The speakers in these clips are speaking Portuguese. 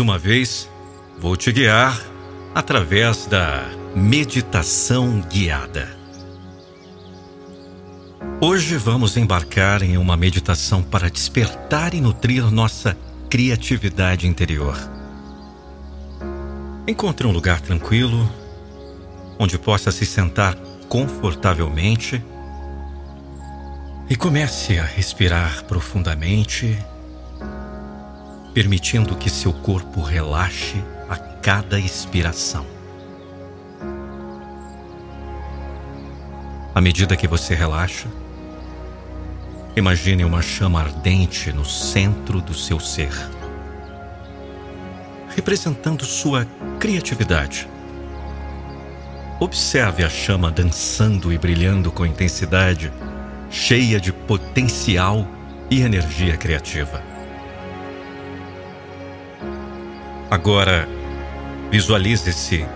Uma vez, vou te guiar através da meditação guiada. Hoje vamos embarcar em uma meditação para despertar e nutrir nossa criatividade interior. Encontre um lugar tranquilo, onde possa se sentar confortavelmente e comece a respirar profundamente permitindo que seu corpo relaxe a cada expiração. À medida que você relaxa, imagine uma chama ardente no centro do seu ser, representando sua criatividade. Observe a chama dançando e brilhando com intensidade, cheia de potencial e energia criativa. Agora, visualize-se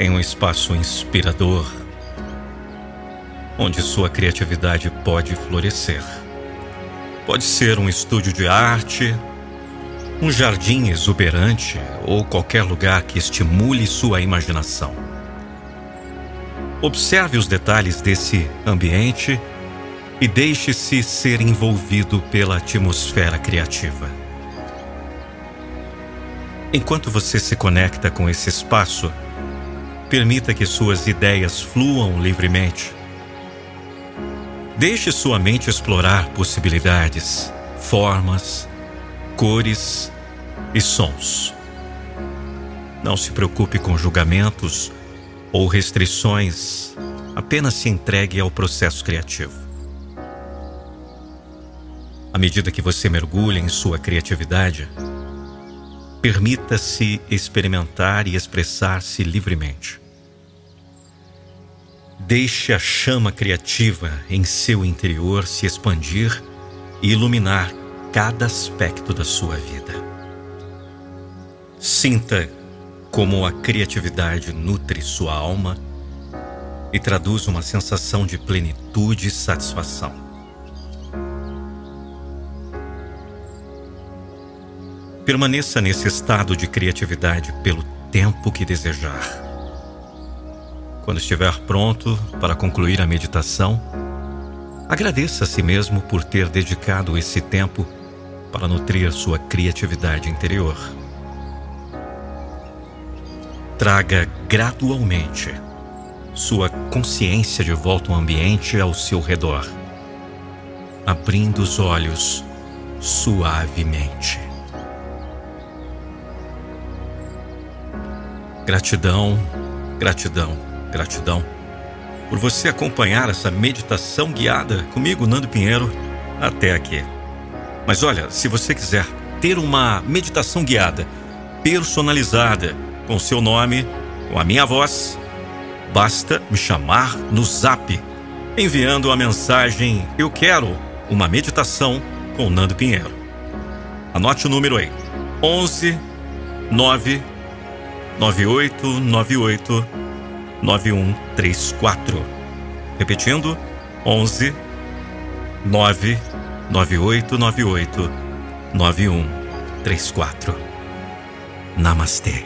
em um espaço inspirador, onde sua criatividade pode florescer. Pode ser um estúdio de arte, um jardim exuberante ou qualquer lugar que estimule sua imaginação. Observe os detalhes desse ambiente e deixe-se ser envolvido pela atmosfera criativa. Enquanto você se conecta com esse espaço, permita que suas ideias fluam livremente. Deixe sua mente explorar possibilidades, formas, cores e sons. Não se preocupe com julgamentos ou restrições, apenas se entregue ao processo criativo. À medida que você mergulha em sua criatividade, Permita-se experimentar e expressar-se livremente. Deixe a chama criativa em seu interior se expandir e iluminar cada aspecto da sua vida. Sinta como a criatividade nutre sua alma e traduz uma sensação de plenitude e satisfação. Permaneça nesse estado de criatividade pelo tempo que desejar. Quando estiver pronto para concluir a meditação, agradeça a si mesmo por ter dedicado esse tempo para nutrir sua criatividade interior. Traga gradualmente sua consciência de volta ao ambiente ao seu redor, abrindo os olhos suavemente. Gratidão, gratidão, gratidão por você acompanhar essa meditação guiada comigo, Nando Pinheiro, até aqui. Mas olha, se você quiser ter uma meditação guiada, personalizada, com seu nome, com a minha voz, basta me chamar no zap, enviando a mensagem Eu quero uma meditação com Nando Pinheiro. Anote o número aí: 11 9 9898 9134. Repetindo, 11 99898 9134. Namastê.